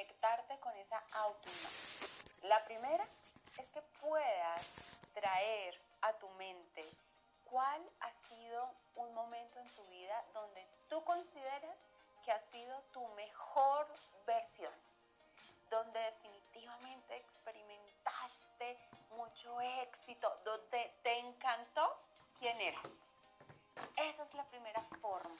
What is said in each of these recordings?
conectarte con esa autoimagen. La primera es que puedas traer a tu mente cuál ha sido un momento en tu vida donde tú consideras que ha sido tu mejor versión, donde definitivamente experimentaste mucho éxito, donde te encantó quién eras. Esa es la primera forma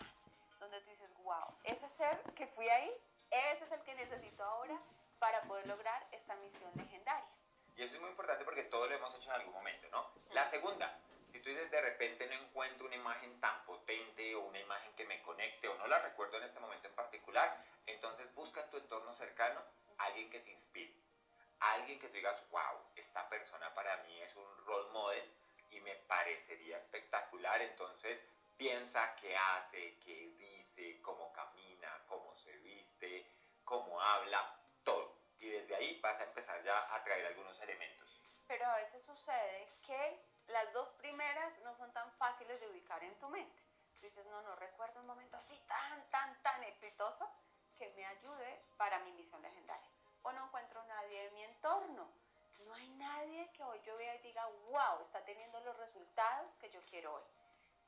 donde tú dices, wow, ese ser que fui ahí, ese es el que necesito ahora para poder lograr esta misión legendaria. Y eso es muy importante porque todo lo hemos hecho en algún momento, ¿no? La segunda, si tú dices de repente no encuentro una imagen tan potente o una imagen que me conecte o no la recuerdo en este momento en particular, entonces busca en tu entorno cercano alguien que te inspire. Alguien que tú digas, wow, esta persona para mí es un role model y me parecería espectacular. Entonces piensa qué hace, qué dice, cómo camina, cómo habla, todo. Y desde ahí vas a empezar ya a traer algunos elementos. Pero a veces sucede que las dos primeras no son tan fáciles de ubicar en tu mente. dices, no, no recuerdo un momento así tan, tan, tan exitoso que me ayude para mi misión legendaria. O no encuentro nadie en mi entorno. No hay nadie que hoy yo vea y diga, wow, está teniendo los resultados que yo quiero hoy.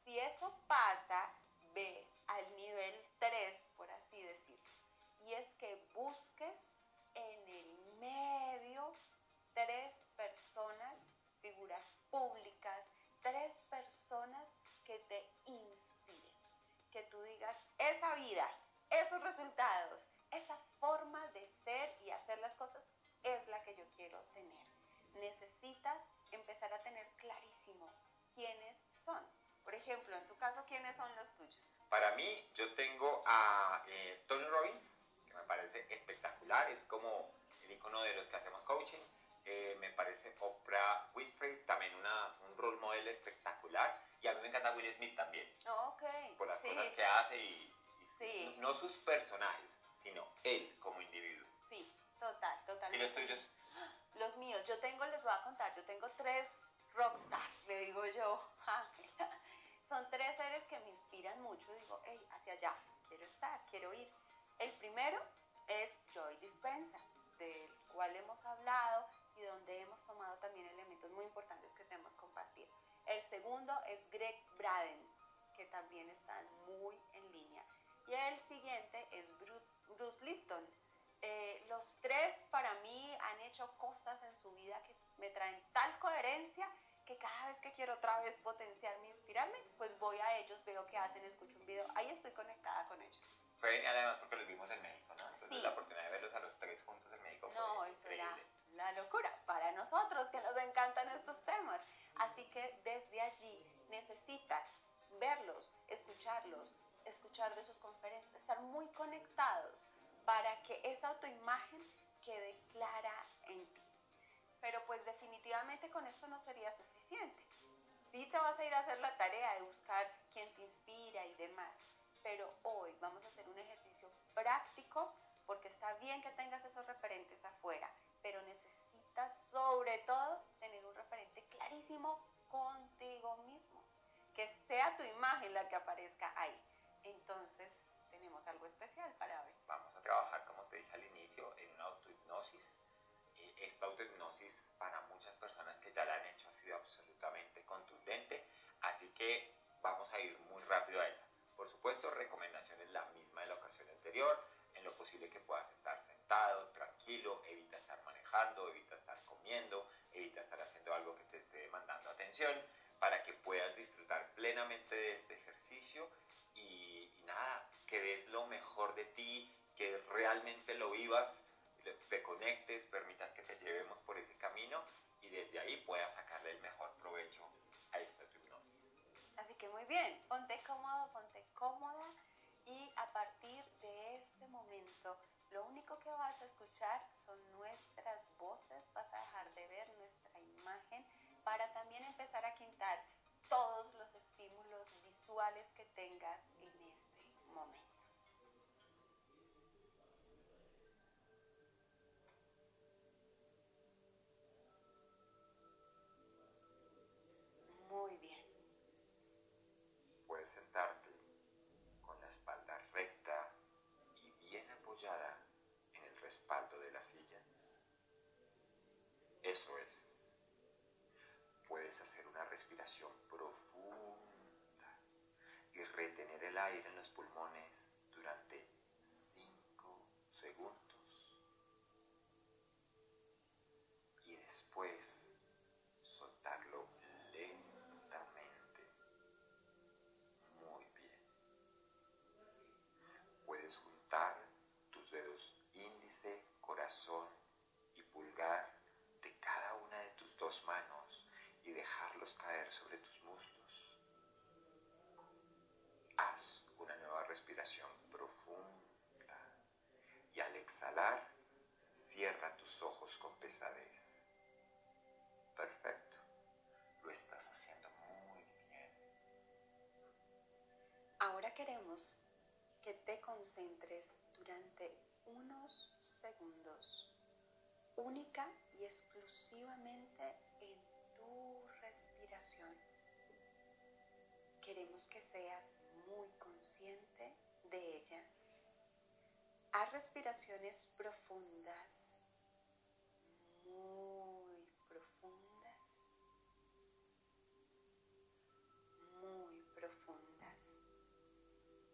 Si eso pasa, ve al nivel 3, por. Y es que busques en el medio tres personas, figuras públicas, tres personas que te inspiren. Que tú digas, esa vida, esos resultados, esa forma de ser y hacer las cosas es la que yo quiero tener. Necesitas empezar a tener clarísimo quiénes son. Por ejemplo, en tu caso, ¿quiénes son los tuyos? Para mí, yo tengo a eh, Tony Robbins, parece espectacular, es como el icono de los que hacemos coaching. Eh, me parece Oprah Winfrey, también una, un role model espectacular. Y a mí me encanta Will Smith también. ok. Por las cosas que hace y, no sus personajes, sino él como individuo. Sí, total, total. ¿Y los tuyos? Los míos, yo tengo, les voy a contar, yo tengo tres rockstars, le digo yo. Son tres seres que me inspiran mucho. Digo, hey, hacia allá, quiero estar, quiero ir. El primero es Joy Dispensa, del cual hemos hablado y donde hemos tomado también elementos muy importantes que tenemos compartir. El segundo es Greg Braden, que también están muy en línea. Y el siguiente es Bruce, Bruce Lipton. Eh, los tres para mí han hecho cosas en su vida que me traen tal coherencia que cada vez que quiero otra vez potenciarme, inspirarme, pues voy a ellos, veo qué hacen, escucho un video, ahí estoy conectada con ellos. Fue además porque los vimos en México, ¿no? Entonces la oportunidad de verlos a los tres juntos en México No, eso era la locura para nosotros que nos encantan estos temas. Así que desde allí necesitas verlos, escucharlos, escuchar de sus conferencias, estar muy conectados para que esa autoimagen quede clara en ti. Pero pues definitivamente con esto no sería suficiente. Sí te vas a ir a hacer la tarea de buscar quién te inspira y demás, pero hoy vamos a hacer un ejercicio práctico porque está bien que tengas esos referentes afuera, pero necesitas sobre todo tener un referente clarísimo contigo mismo, que sea tu imagen la que aparezca ahí. Entonces tenemos algo especial para hoy. Vamos a trabajar, como te dije al inicio, en una autohipnosis esta autohipnosis para muchas personas que ya la han hecho ha sido absolutamente contundente, así que vamos a ir muy rápido a ella. Anterior, en lo posible que puedas estar sentado, tranquilo, evita estar manejando, evita estar comiendo, evita estar haciendo algo que te esté demandando atención, para que puedas disfrutar plenamente de este ejercicio y, y nada, que des lo mejor de ti, que realmente lo vivas te conectes, permitas que te llevemos por ese camino y desde ahí puedas sacarle el mejor provecho a esta hipnosis. Así que muy bien, ponte cómodo, ponte cómoda y a partir de este momento lo único que vas a escuchar son nuestras voces, vas a dejar de ver nuestra imagen para también empezar a quintar todos los estímulos visuales que tengas en este momento. Eso es. Puedes hacer una respiración profunda y retener el aire en los pulmones manos y dejarlos caer sobre tus muslos. Haz una nueva respiración profunda y al exhalar cierra tus ojos con pesadez. Perfecto, lo estás haciendo muy bien. Ahora queremos que te concentres durante unos segundos, única y exclusivamente en tu respiración. Queremos que seas muy consciente de ella. Haz respiraciones profundas, muy profundas, muy profundas.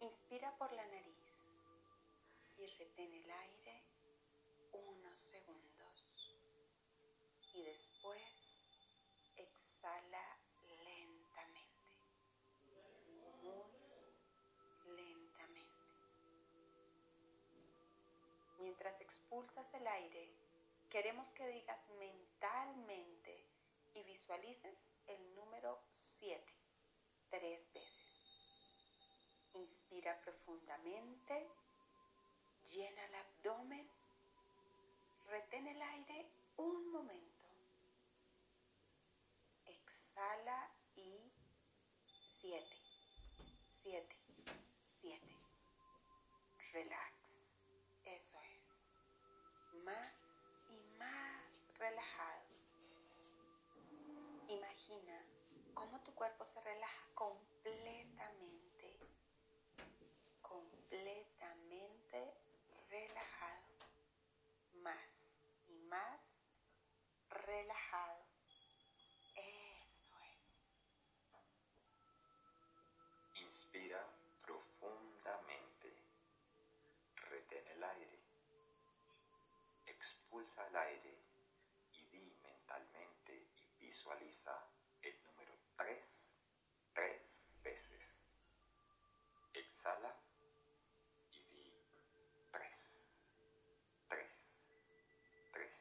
Inspira por la nariz y retén el aire unos segundos. Después exhala lentamente, muy lentamente. Mientras expulsas el aire, queremos que digas mentalmente y visualices el número 7 tres veces. Inspira profundamente, llena el abdomen, retén el aire un momento. Exhala y 7, 7, 7. Relax. Eso es. Más y más relajado. Imagina cómo tu cuerpo se relaja completamente. Completamente El aire y di mentalmente y visualiza el número 3 tres veces. Exhala y di 3, 3, 3.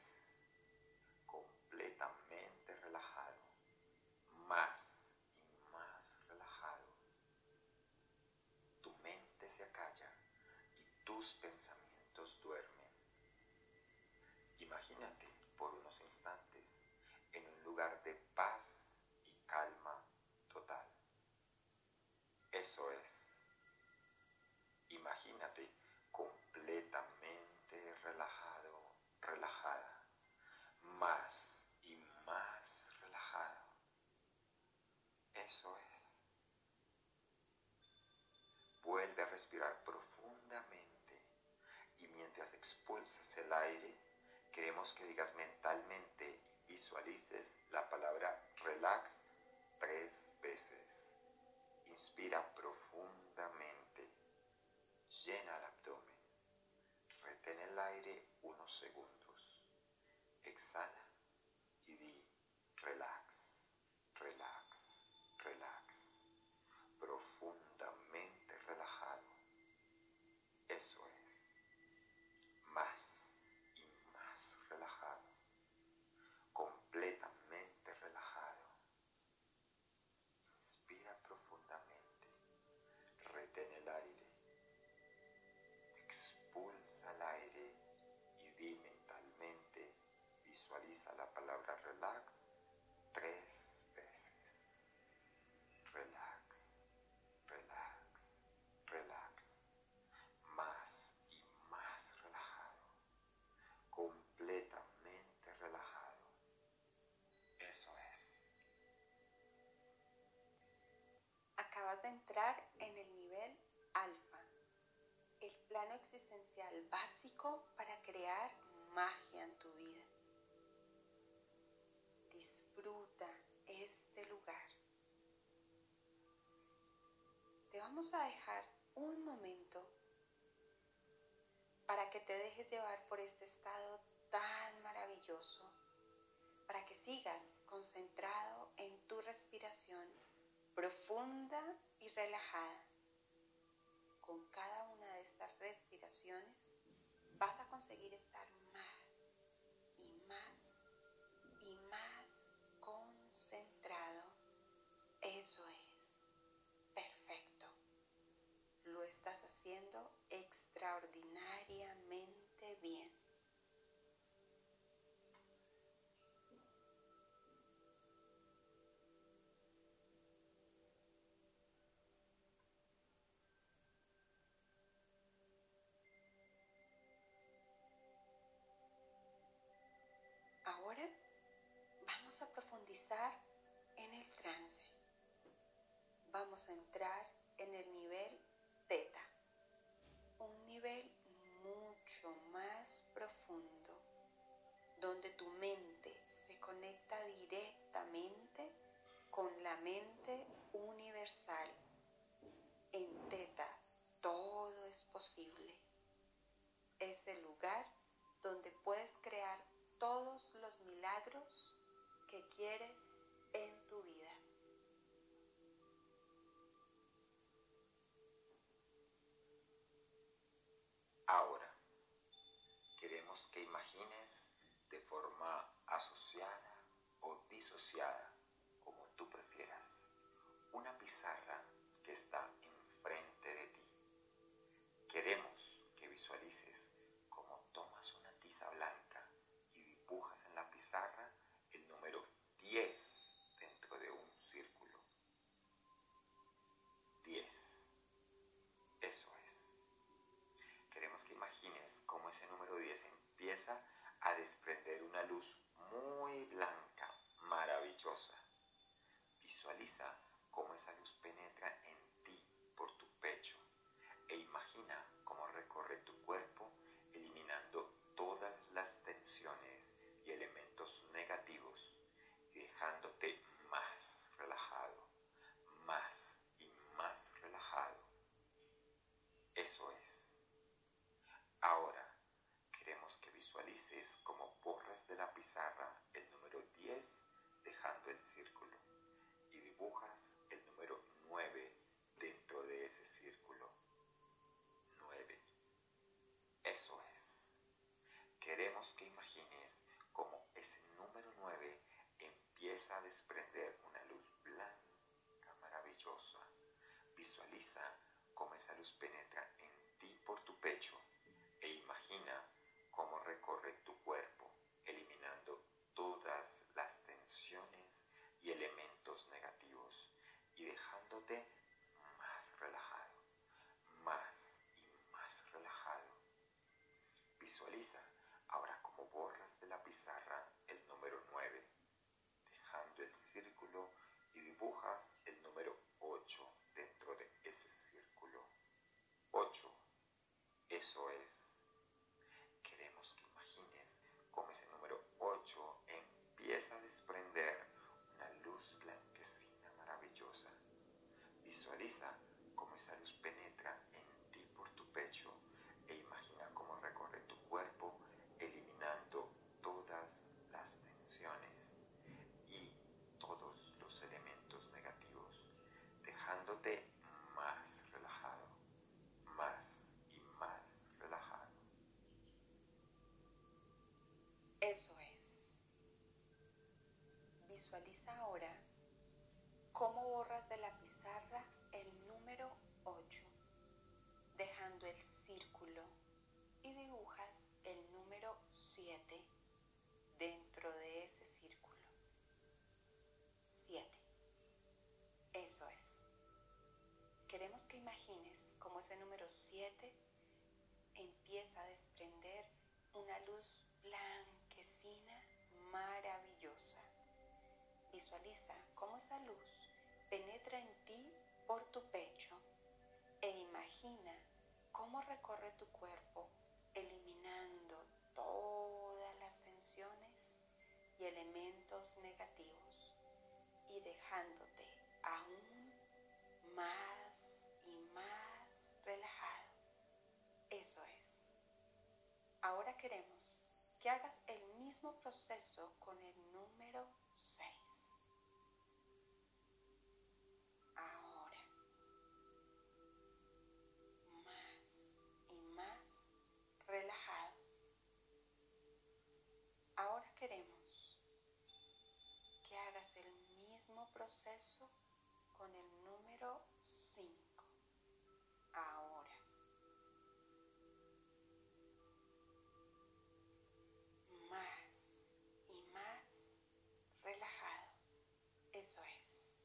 Completamente relajado. Más y más relajado. Tu mente se acalla y tus pensamientos duermen. Imagínate por unos instantes en un lugar de paz y calma total. Eso es. Imagínate completamente relajado, relajada. Más y más relajado. Eso es. Vuelve a respirar profundamente y mientras expulsas el aire, queremos que digas mentalmente visualices la palabra relax tres veces. Inspira profundamente. Llena el abdomen. Retén el aire De entrar en el nivel alfa, el plano existencial básico para crear magia en tu vida. Disfruta este lugar, vamos a dejar un momento para que te dejes llevar por este estado tan maravilloso, para que sigas concentrado en tu respiración y relajada. Con cada una de estas respiraciones vas a conseguir estar más y más y más concentrado. Eso es. Perfecto. Lo estás haciendo extraordinariamente bien. En el trance. Vamos a entrar en el nivel teta, un nivel mucho más profundo, donde tu mente se conecta directamente con la mente universal. En teta todo es posible. Es el lugar donde puedes crear todos los milagros que quieres en y dibujas el número 9 dentro de ese círculo. 9. Eso es. Queremos que imagines cómo ese número 9 empieza a desprender una luz blanca maravillosa. Visualiza cómo esa luz penetra en ti por tu pecho e imagina cómo recorre tu cuerpo, eliminando todas las tensiones y elementos negativos y dejándote más relajado, más y más relajado. Visualiza ahora cómo borras de la pizarra el número 9, dejando el círculo y dibujas el número 8 dentro de ese círculo. 8. Eso es. Queremos que imagines cómo ese número 8 empieza a desprender una luz blanquecina maravillosa. Visualiza cómo esa luz penetra en ti por tu pecho e imagina cómo recorre tu cuerpo eliminando todas las tensiones y todos los elementos negativos, dejándote más relajado, más y más relajado. Eso es. Visualiza ahora cómo borras de la pizarra el número 8, dejando el círculo y dibujas el número 7 dentro de ese círculo. 7. Eso es. Queremos que imagines cómo ese número 7 empieza a desprender una luz blanquecina maravillosa. Visualiza cómo esa luz penetra en ti por tu pecho e imagina cómo recorre tu cuerpo eliminando todas las tensiones y elementos negativos y dejándote aún más y Eso es. Ahora queremos que hagas el mismo proceso con el número queremos que hagas el mismo proceso con el número 5. Ahora. Más y más relajado. Eso es.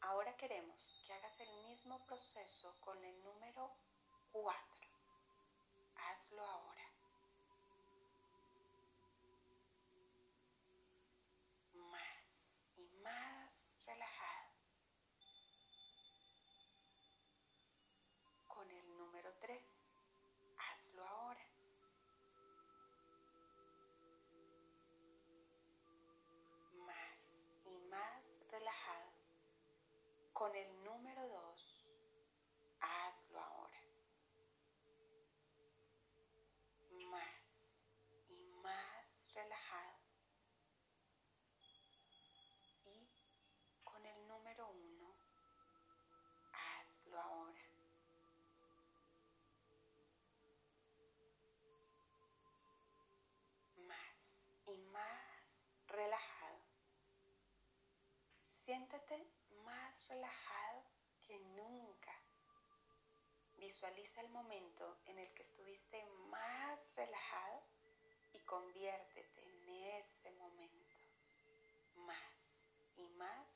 Ahora queremos que hagas el mismo proceso con el número 4. Hazlo ahora. Siéntate más relajado que nunca. Visualiza el momento en el que estuviste más relajado y conviértete en ese momento. Más y más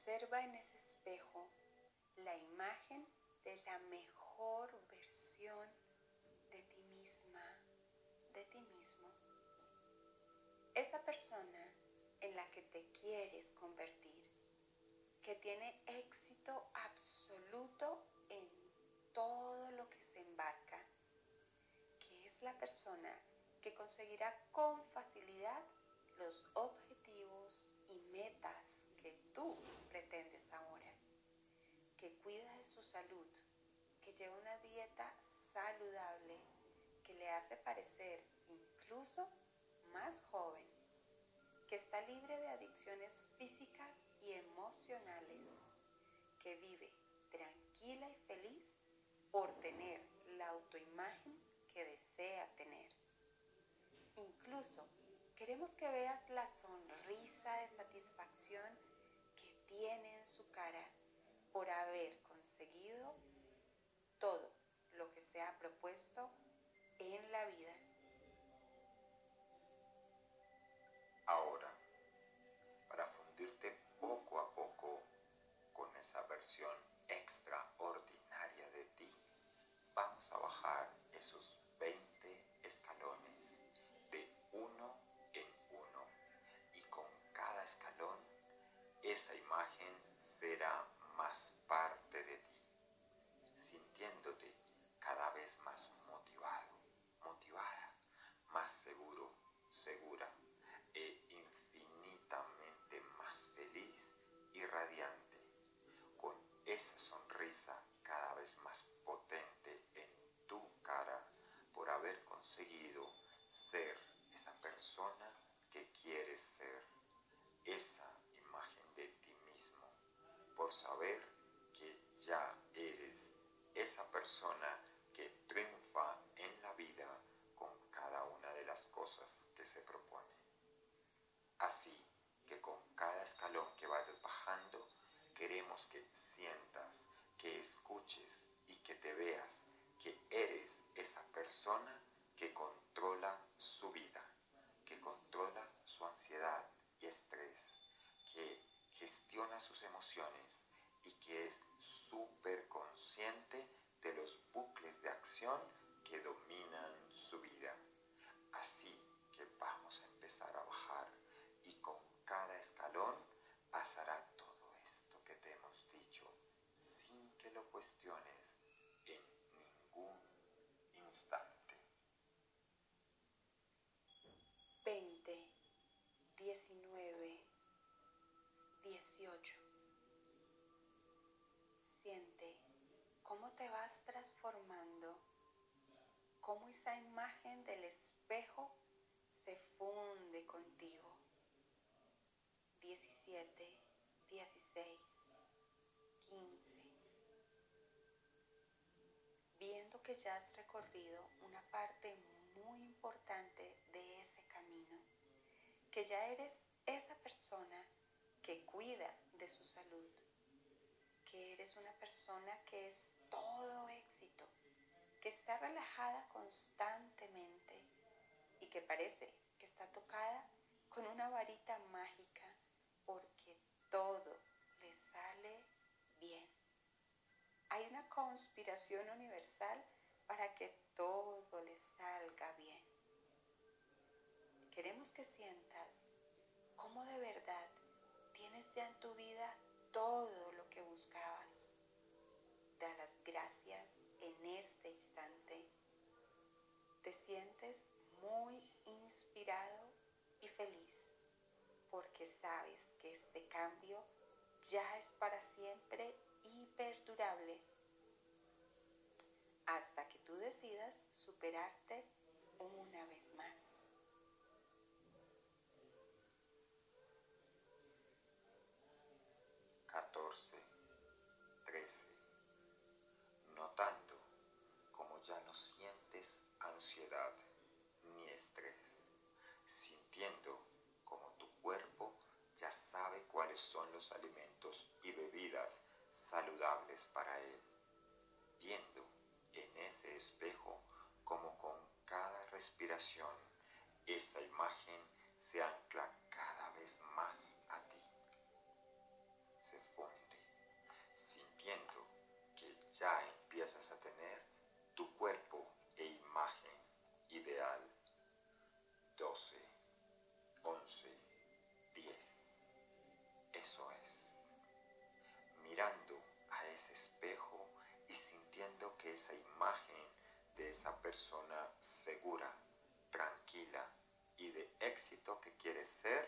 Observa en ese espejo la imagen de la mejor versión de ti misma, de ti mismo. Esa persona en la que te quieres convertir, que tiene éxito absoluto en todo lo que se embarca, que es la persona que conseguirá con facilidad los objetivos y metas tú pretendes ahora, que cuida de su salud, que lleva una dieta saludable, que le hace parecer incluso más joven, que está libre de adicciones físicas y emocionales, que vive tranquila y feliz por tener la autoimagen que desea tener. Incluso queremos que veas la sonrisa de satisfacción tiene en su cara por haber conseguido todo lo que se ha propuesto en la vida. que triunfa en la vida con cada una de las cosas que se propone. Así que con cada escalón que vayas bajando, queremos que sientas, que escuches y que te veas que eres esa persona cómo esa imagen del espejo se funde contigo. 17, 16, 15. Viendo que ya has recorrido una parte muy importante de ese camino, que ya eres esa persona que cuida de su salud, que eres una persona que es todo éxito, que está relajada constantemente y que parece que está tocada con una varita mágica porque todo le sale bien. Hay una conspiración universal para que todo le salga bien. Queremos que sientas cómo de verdad tienes ya en tu vida todo lo que buscabas. Da las gracias en este muy inspirado y feliz porque sabes que este cambio ya es para siempre y perdurable. Hasta que tú decidas superarte una vez saludables para él, viendo en ese espejo como con cada respiración esa imagen esa persona segura, tranquila y de éxito que quieres ser,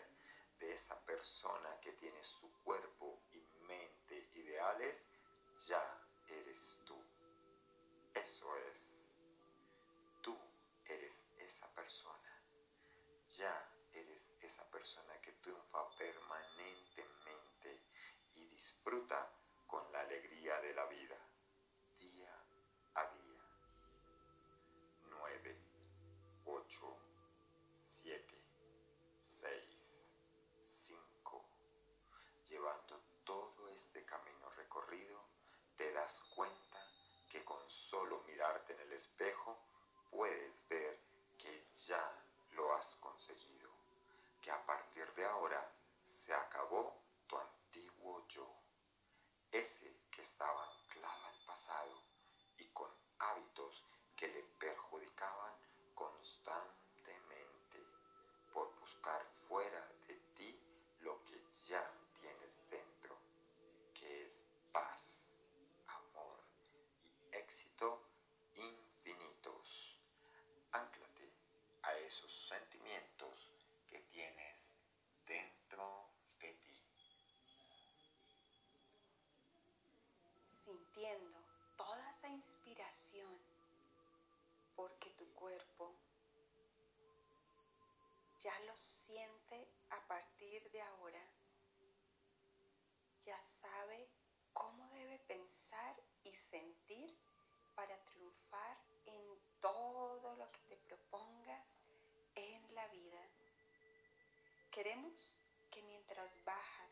de esa persona que tiene su cuerpo y mente ideales, ya eres tú. Eso es. Tú eres esa persona. Ya eres esa persona que triunfa permanentemente y disfruta siente a partir de ahora, ya sabe cómo debe pensar y sentir para triunfar en todo lo que te propongas en la vida. Queremos que mientras bajas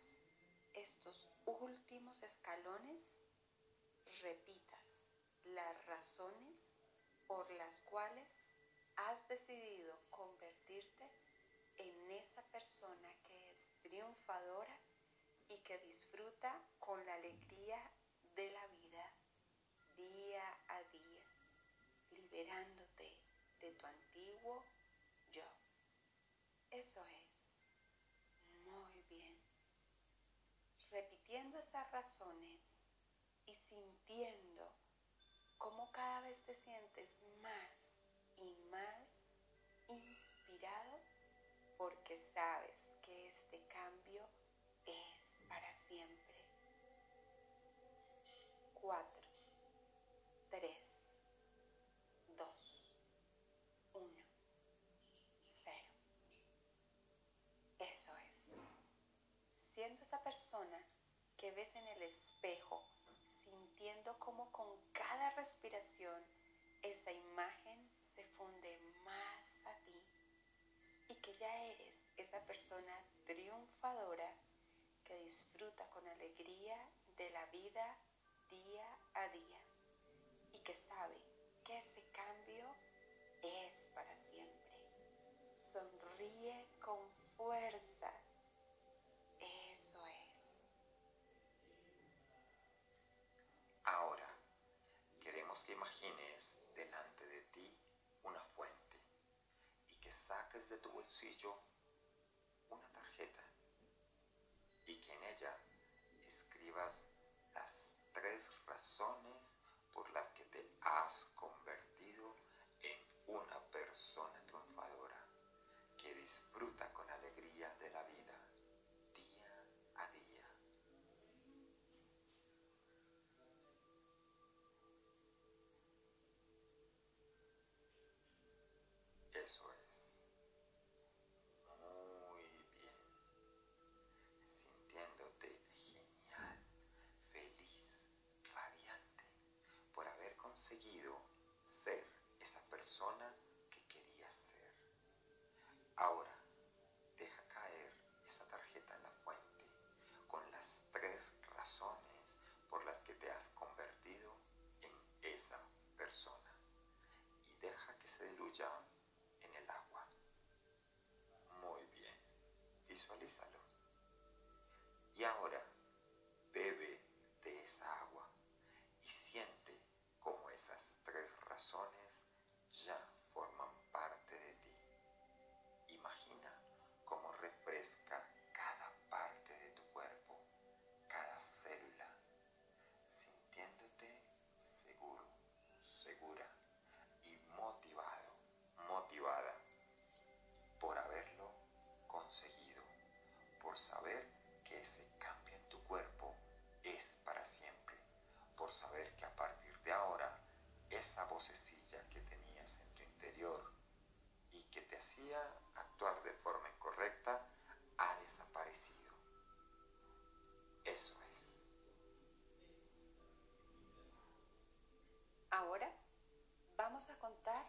estos últimos escalones repitas las razones por las cuales has decidido convertirte en esa persona que es triunfadora y que disfruta con la alegría de la vida día a día, liberándote de tu antiguo yo. Eso es. Muy bien. Repitiendo esas razones y sintiendo cómo cada vez te sientes más y más inspirado porque sabes que este cambio es para siempre. 4, 3, 2, 1, 0. Eso es. Siendo esa persona que ves en el espejo, sintiendo como con cada respiración esa imagen se funde que ya eres esa persona triunfadora que disfruta con alegría de la vida día a día y que sabe que ese cambio es para siempre. Sonríe con fuerza. Saques de tu bolsillo persona que querías ser. Ahora, deja caer esa tarjeta en la fuente con las tres razones por las que te has convertido en esa persona y deja que se diluya en el agua. Muy bien, visualízalo. Y ahora Ahora vamos a contar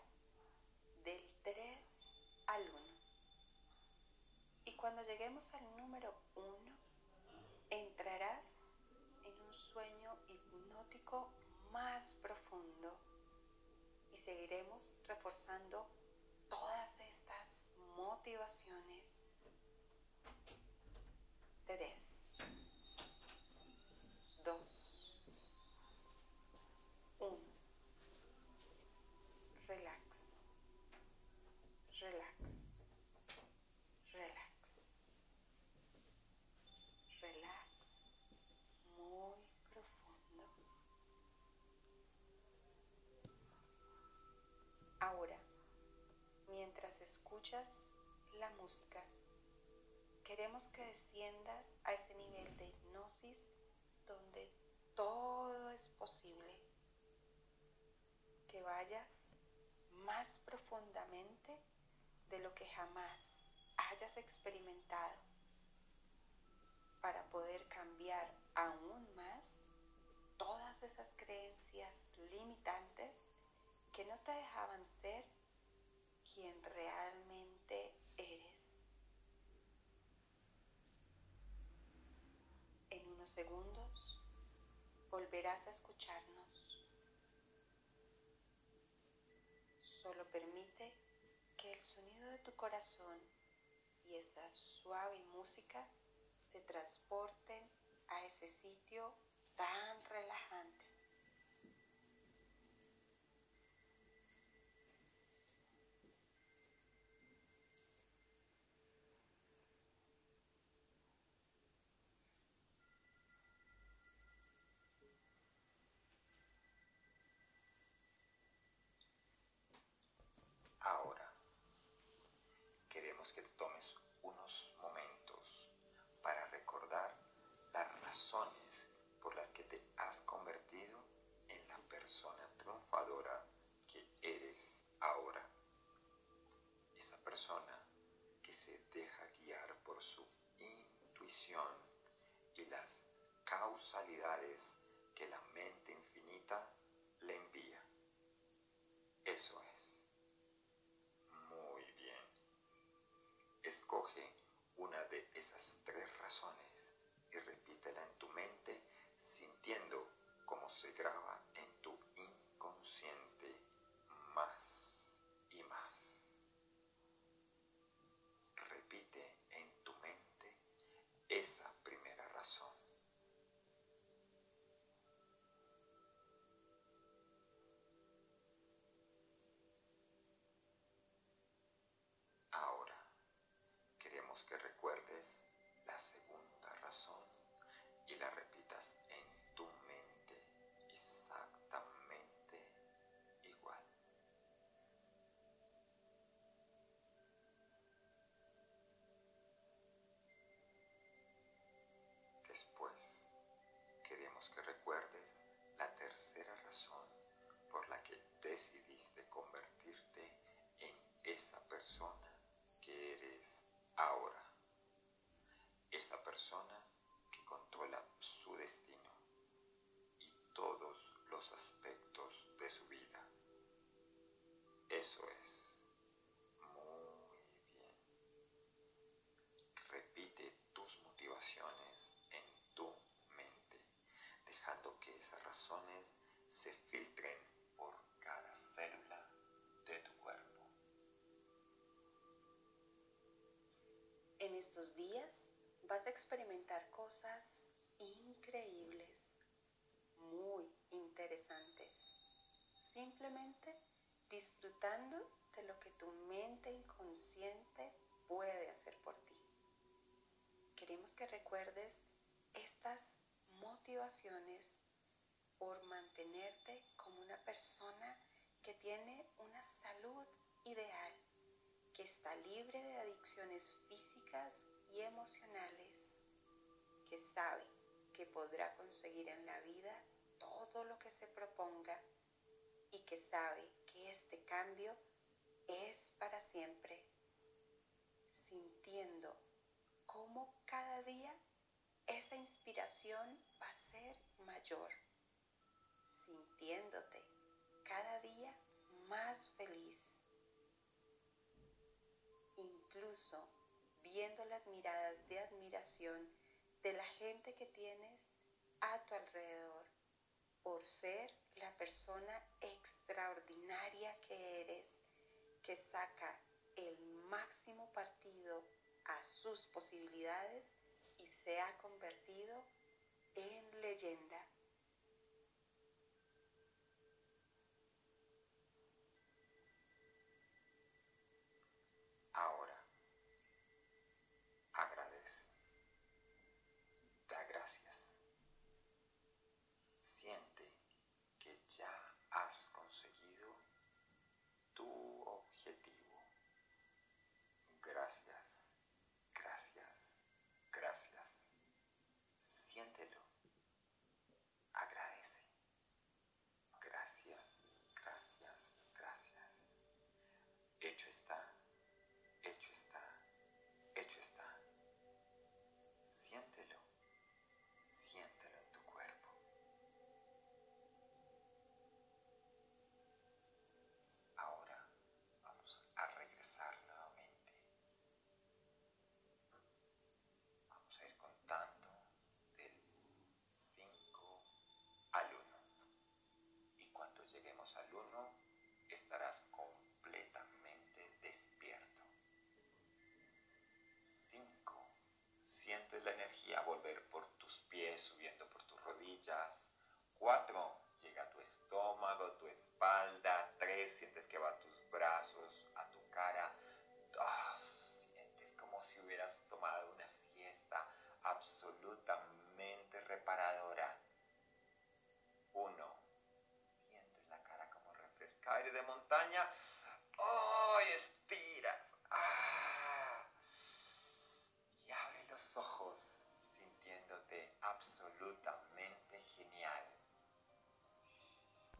del 3 al 1. Y cuando lleguemos al número 1, entrarás en un sueño hipnótico más profundo y seguiremos reforzando todas estas motivaciones. 3, 2, 1. Relax. Relax. Relax. Relax. Muy profundo. Ahora, mientras escuchas la música, queremos que desciendas a ese nivel de hipnosis donde todo es posible. Que vayas más profundamente de lo que jamás hayas experimentado para poder cambiar aún más todas esas creencias limitantes que no te dejaban ser quien realmente eres. En segundos volverás a escucharnos. Solo permite que el sonido de tu corazón y esa suave música te transporten a ese sitio tan relajante. Que que recuerdes esa persona que controla su destino y todos los aspectos de su vida. Eso es. Muy bien. Repite tus motivaciones en tu mente, dejando que esas razones se filtren por cada célula de tu cuerpo. En estos días vas a experimentar cosas increíbles, muy interesantes, simplemente disfrutando de lo que tu mente inconsciente puede hacer por ti. Queremos que recuerdes estas motivaciones por mantenerte como una persona que tiene una salud ideal, que está libre de adicciones físicas y emocionales, que sabe que podrá conseguir en la vida todo lo que se proponga y que sabe que este cambio es para siempre, sintiendo cómo cada día esa inspiración va a ser mayor, sintiéndote cada día más feliz, incluso viendo las miradas de admiración de la gente que tienes a tu alrededor por ser la persona extraordinaria que eres, que saca el máximo partido a sus posibilidades y se ha convertido en leyenda. 4. Llega a tu estómago, tu espalda. 3. Sientes que va a tus brazos, a tu cara. 2. Sientes como si hubieras tomado una siesta absolutamente reparadora. 1. Sientes la cara como refresca aire de montaña.